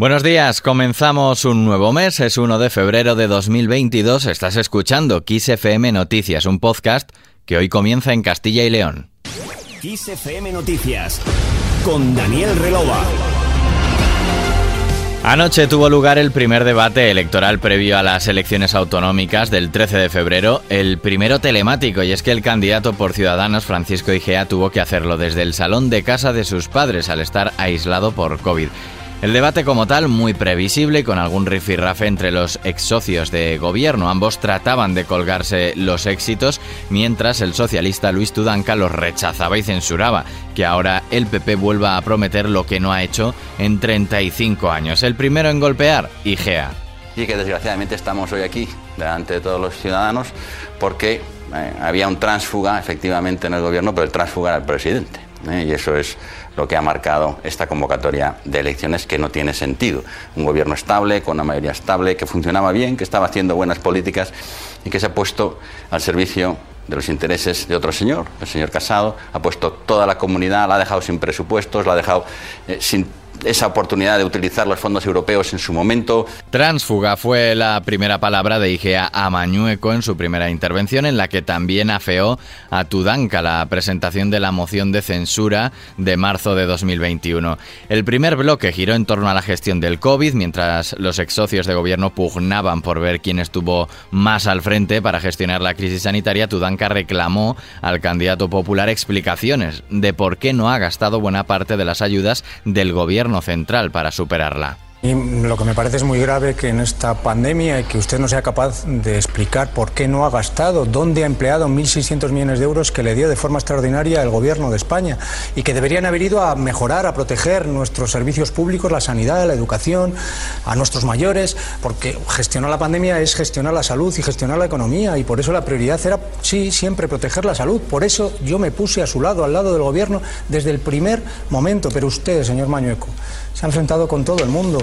Buenos días, comenzamos un nuevo mes, es 1 de febrero de 2022, estás escuchando Kiss FM Noticias, un podcast que hoy comienza en Castilla y León. Kiss FM Noticias, con Daniel Relova. Anoche tuvo lugar el primer debate electoral previo a las elecciones autonómicas del 13 de febrero, el primero telemático, y es que el candidato por Ciudadanos, Francisco Igea, tuvo que hacerlo desde el salón de casa de sus padres al estar aislado por COVID. El debate como tal muy previsible con algún rifirrafe entre los ex socios de gobierno. Ambos trataban de colgarse los éxitos mientras el socialista Luis Tudanca los rechazaba y censuraba. Que ahora el PP vuelva a prometer lo que no ha hecho en 35 años. El primero en golpear, IGEA. Y que desgraciadamente estamos hoy aquí delante de todos los ciudadanos porque eh, había un transfuga efectivamente en el gobierno, pero el transfuga era el presidente. ¿Eh? Y eso es lo que ha marcado esta convocatoria de elecciones que no tiene sentido. Un gobierno estable, con una mayoría estable, que funcionaba bien, que estaba haciendo buenas políticas y que se ha puesto al servicio de los intereses de otro señor, el señor Casado, ha puesto toda la comunidad, la ha dejado sin presupuestos, la ha dejado eh, sin esa oportunidad de utilizar los fondos europeos en su momento. Transfuga fue la primera palabra de Igea a Mañueco en su primera intervención, en la que también afeó a Tudanca la presentación de la moción de censura de marzo de 2021. El primer bloque giró en torno a la gestión del COVID, mientras los ex socios de gobierno pugnaban por ver quién estuvo más al frente para gestionar la crisis sanitaria. Tudanca reclamó al candidato popular explicaciones de por qué no ha gastado buena parte de las ayudas del gobierno central para superarla. Y lo que me parece es muy grave que en esta pandemia que usted no sea capaz de explicar por qué no ha gastado, dónde ha empleado 1.600 millones de euros que le dio de forma extraordinaria el Gobierno de España y que deberían haber ido a mejorar, a proteger nuestros servicios públicos, la sanidad, la educación, a nuestros mayores, porque gestionar la pandemia es gestionar la salud y gestionar la economía y por eso la prioridad era, sí, siempre proteger la salud. Por eso yo me puse a su lado, al lado del Gobierno, desde el primer momento. Pero usted, señor Mañueco, se ha enfrentado con todo el mundo.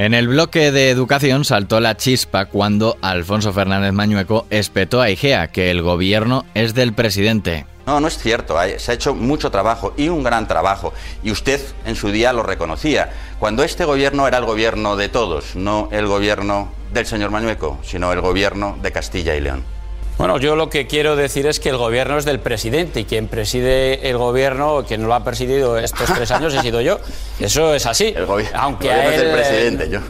En el bloque de educación saltó la chispa cuando Alfonso Fernández Mañueco espetó a Igea que el gobierno es del presidente. No, no es cierto. Se ha hecho mucho trabajo y un gran trabajo. Y usted en su día lo reconocía. Cuando este gobierno era el gobierno de todos, no el gobierno del señor Mañueco, sino el gobierno de Castilla y León. Bueno, yo lo que quiero decir es que el gobierno es del presidente y quien preside el gobierno, quien lo ha presidido estos tres años, he sido yo. Eso es así. El, Aunque el gobierno es del presidente. Yo,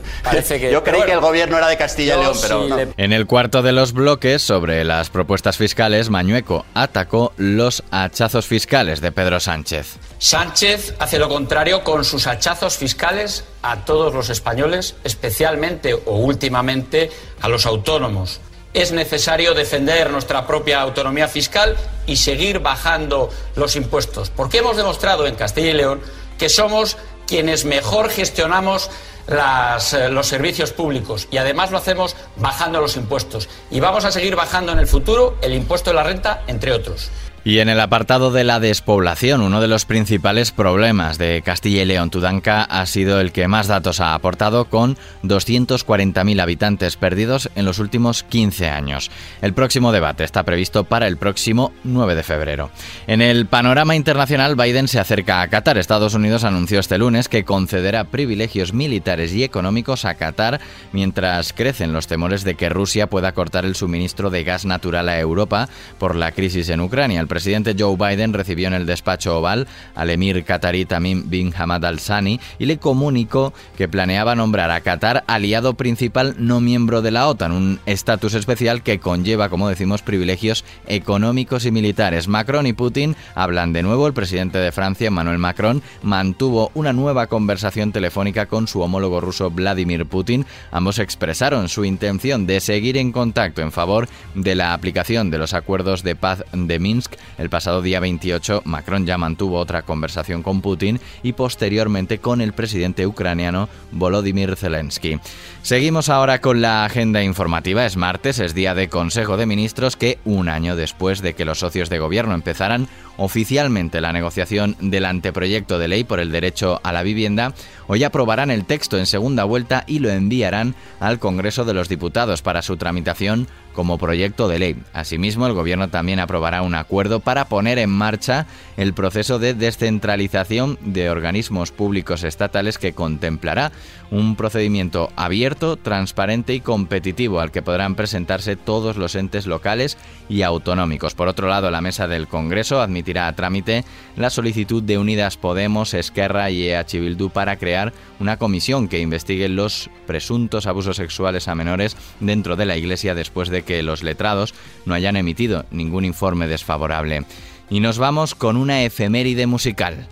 que, yo creí que el gobierno era de Castilla y León, pero. no. En el cuarto de los bloques sobre las propuestas fiscales, Mañueco atacó los hachazos fiscales de Pedro Sánchez. Sánchez hace lo contrario con sus hachazos fiscales a todos los españoles, especialmente o últimamente a los autónomos es necesario defender nuestra propia autonomía fiscal y seguir bajando los impuestos, porque hemos demostrado en Castilla y León que somos quienes mejor gestionamos eh, los servicios públicos y además lo hacemos bajando los impuestos. Y vamos a seguir bajando en el futuro el impuesto de la renta, entre otros. Y en el apartado de la despoblación, uno de los principales problemas de Castilla y León Tudanca ha sido el que más datos ha aportado, con 240.000 habitantes perdidos en los últimos 15 años. El próximo debate está previsto para el próximo 9 de febrero. En el panorama internacional, Biden se acerca a Qatar. Estados Unidos anunció este lunes que concederá privilegios militares y económicos a Qatar mientras crecen los temores de que Rusia pueda cortar el suministro de gas natural a Europa por la crisis en Ucrania presidente Joe Biden recibió en el despacho oval al emir qatarí Tamim bin Hamad Al Sani y le comunicó que planeaba nombrar a Qatar aliado principal no miembro de la OTAN, un estatus especial que conlleva, como decimos, privilegios económicos y militares. Macron y Putin hablan de nuevo. El presidente de Francia, Emmanuel Macron, mantuvo una nueva conversación telefónica con su homólogo ruso Vladimir Putin. Ambos expresaron su intención de seguir en contacto en favor de la aplicación de los acuerdos de paz de Minsk el pasado día 28, Macron ya mantuvo otra conversación con Putin y posteriormente con el presidente ucraniano Volodymyr Zelensky. Seguimos ahora con la agenda informativa. Es martes, es día de Consejo de Ministros que, un año después de que los socios de gobierno empezaran oficialmente la negociación del anteproyecto de ley por el derecho a la vivienda, hoy aprobarán el texto en segunda vuelta y lo enviarán al Congreso de los Diputados para su tramitación como proyecto de ley. Asimismo, el Gobierno también aprobará un acuerdo para poner en marcha el proceso de descentralización de organismos públicos estatales que contemplará un procedimiento abierto, transparente y competitivo al que podrán presentarse todos los entes locales y autonómicos. Por otro lado, la mesa del Congreso admitirá a trámite la solicitud de Unidas Podemos, Esquerra y EH Bildu para crear una comisión que investigue los presuntos abusos sexuales a menores dentro de la Iglesia después de que los letrados no hayan emitido ningún informe desfavorable. Y nos vamos con una efeméride musical.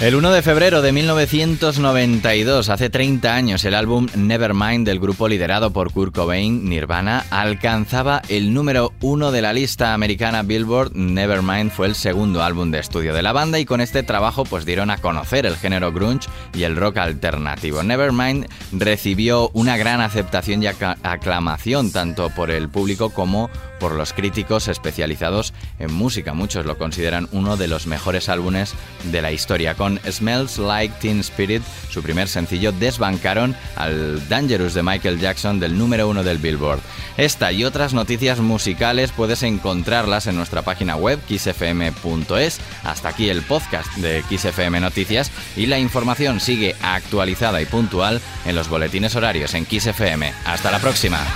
El 1 de febrero de 1992, hace 30 años, el álbum Nevermind del grupo liderado por Kurt Cobain, Nirvana, alcanzaba el número uno de la lista americana Billboard. Nevermind fue el segundo álbum de estudio de la banda y con este trabajo pues dieron a conocer el género grunge y el rock alternativo. Nevermind recibió una gran aceptación y aclamación tanto por el público como por los críticos especializados en música. Muchos lo consideran uno de los mejores álbumes de la historia. Smells Like Teen Spirit, su primer sencillo, desbancaron al Dangerous de Michael Jackson del número uno del Billboard. Esta y otras noticias musicales puedes encontrarlas en nuestra página web xfm.es. Hasta aquí el podcast de XFM Noticias y la información sigue actualizada y puntual en los boletines horarios en XFM. Hasta la próxima.